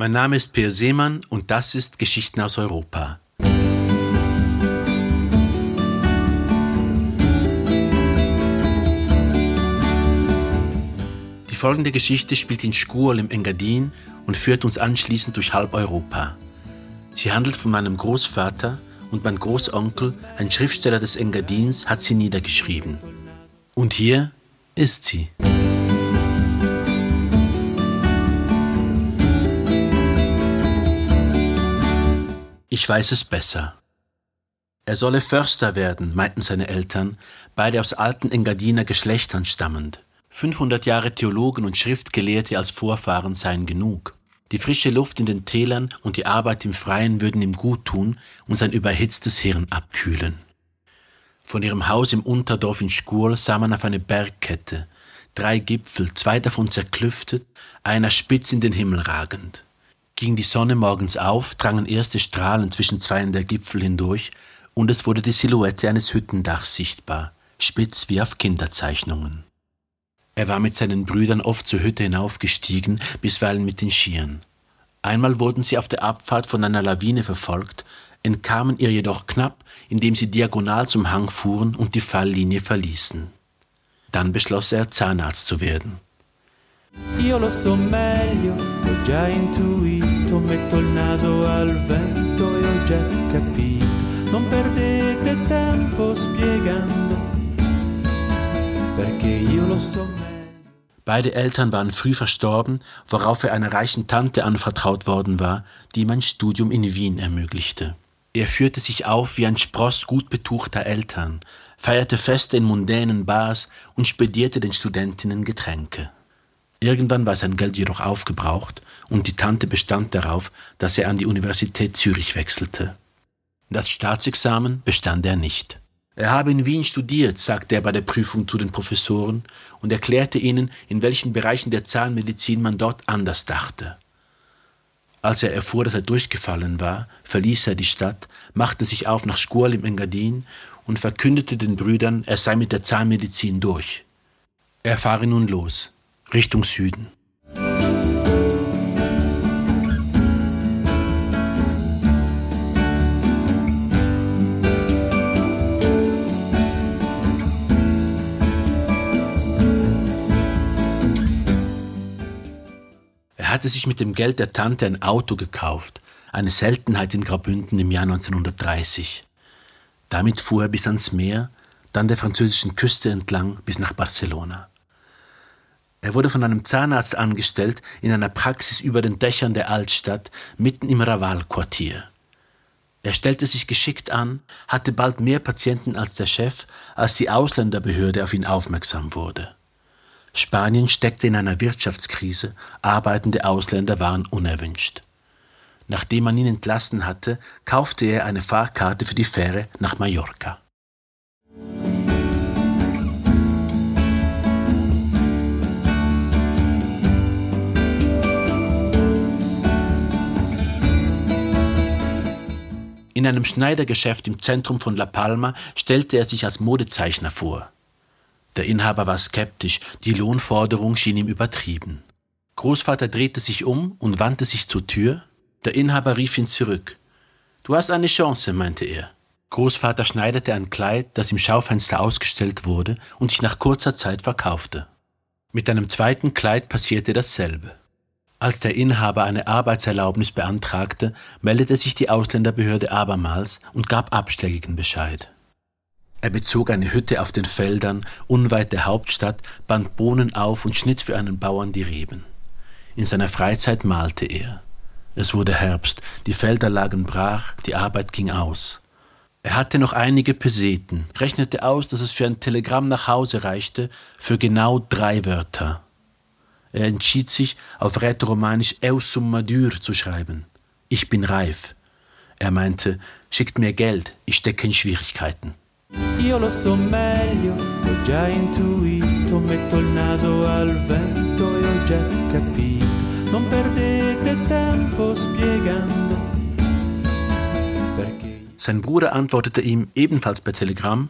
Mein Name ist Peer Seemann und das ist Geschichten aus Europa. Die folgende Geschichte spielt in Schkuol im Engadin und führt uns anschließend durch halb Europa. Sie handelt von meinem Großvater und mein Großonkel, ein Schriftsteller des Engadins, hat sie niedergeschrieben. Und hier ist sie. Ich weiß es besser. Er solle Förster werden, meinten seine Eltern, beide aus alten Engadiner Geschlechtern stammend. 500 Jahre Theologen und Schriftgelehrte als Vorfahren seien genug. Die frische Luft in den Tälern und die Arbeit im Freien würden ihm gut tun und sein überhitztes Hirn abkühlen. Von ihrem Haus im Unterdorf in Skurl sah man auf eine Bergkette, drei Gipfel, zwei davon zerklüftet, einer spitz in den Himmel ragend. Ging die Sonne morgens auf, drangen erste Strahlen zwischen zweien der Gipfel hindurch, und es wurde die Silhouette eines Hüttendachs sichtbar, spitz wie auf Kinderzeichnungen. Er war mit seinen Brüdern oft zur Hütte hinaufgestiegen, bisweilen mit den Skiern. Einmal wurden sie auf der Abfahrt von einer Lawine verfolgt, entkamen ihr jedoch knapp, indem sie diagonal zum Hang fuhren und die Falllinie verließen. Dann beschloss er, Zahnarzt zu werden. Io lo so meglio, già intuito, metto il naso al vento e ho già capito. Non perdete tempo spiegando, perché io lo so. Beide Eltern waren früh verstorben, worauf er einer reichen Tante anvertraut worden war, die ihm ein Studium in Wien ermöglichte. Er führte sich auf wie ein Spross gut betuchter Eltern, feierte Feste in mundänen Bars und spedierte den Studentinnen Getränke. Irgendwann war sein Geld jedoch aufgebraucht und die Tante bestand darauf, dass er an die Universität Zürich wechselte. Das Staatsexamen bestand er nicht. Er habe in Wien studiert, sagte er bei der Prüfung zu den Professoren und erklärte ihnen, in welchen Bereichen der Zahnmedizin man dort anders dachte. Als er erfuhr, dass er durchgefallen war, verließ er die Stadt, machte sich auf nach Skurl im Engadin und verkündete den Brüdern, er sei mit der Zahnmedizin durch. Er fahre nun los. Richtung Süden. Er hatte sich mit dem Geld der Tante ein Auto gekauft, eine Seltenheit in Graubünden im Jahr 1930. Damit fuhr er bis ans Meer, dann der französischen Küste entlang bis nach Barcelona. Er wurde von einem Zahnarzt angestellt in einer Praxis über den Dächern der Altstadt, mitten im Raval-Quartier. Er stellte sich geschickt an, hatte bald mehr Patienten als der Chef, als die Ausländerbehörde auf ihn aufmerksam wurde. Spanien steckte in einer Wirtschaftskrise, arbeitende Ausländer waren unerwünscht. Nachdem man ihn entlassen hatte, kaufte er eine Fahrkarte für die Fähre nach Mallorca. In einem Schneidergeschäft im Zentrum von La Palma stellte er sich als Modezeichner vor. Der Inhaber war skeptisch, die Lohnforderung schien ihm übertrieben. Großvater drehte sich um und wandte sich zur Tür. Der Inhaber rief ihn zurück. Du hast eine Chance, meinte er. Großvater schneiderte ein Kleid, das im Schaufenster ausgestellt wurde und sich nach kurzer Zeit verkaufte. Mit einem zweiten Kleid passierte dasselbe. Als der Inhaber eine Arbeitserlaubnis beantragte, meldete sich die Ausländerbehörde abermals und gab abschlägigen Bescheid. Er bezog eine Hütte auf den Feldern unweit der Hauptstadt, band Bohnen auf und schnitt für einen Bauern die Reben. In seiner Freizeit malte er. Es wurde Herbst, die Felder lagen brach, die Arbeit ging aus. Er hatte noch einige Peseten, rechnete aus, dass es für ein Telegramm nach Hause reichte, für genau drei Wörter. Er entschied sich, auf rätoromanisch Eusum Madur zu schreiben. Ich bin reif. Er meinte, schickt mir Geld, ich stecke in Schwierigkeiten. Io lo so meglio, l'ho già intuito, metto il naso al vento e ho già capito. Non perdete tempo spiegando. Sein Bruder antwortete ihm ebenfalls per Telegramm,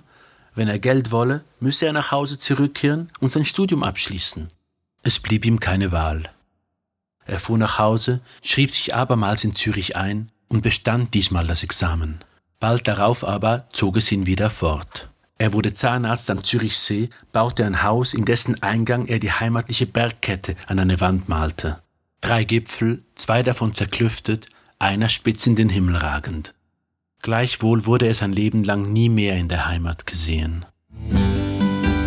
wenn er Geld wolle, müsse er nach Hause zurückkehren und sein Studium abschließen. Es blieb ihm keine Wahl. Er fuhr nach Hause, schrieb sich abermals in Zürich ein und bestand diesmal das Examen. Bald darauf aber zog es ihn wieder fort. Er wurde Zahnarzt am Zürichsee, baute ein Haus, in dessen Eingang er die heimatliche Bergkette an eine Wand malte. Drei Gipfel, zwei davon zerklüftet, einer spitz in den Himmel ragend. Gleichwohl wurde er sein Leben lang nie mehr in der Heimat gesehen.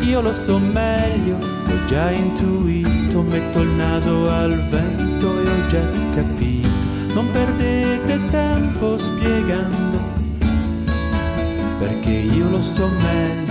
Io lo so meglio, l'ho già intuito, metto il naso al vento e ho già capito. Non perdete tempo spiegando, perché io lo so meglio.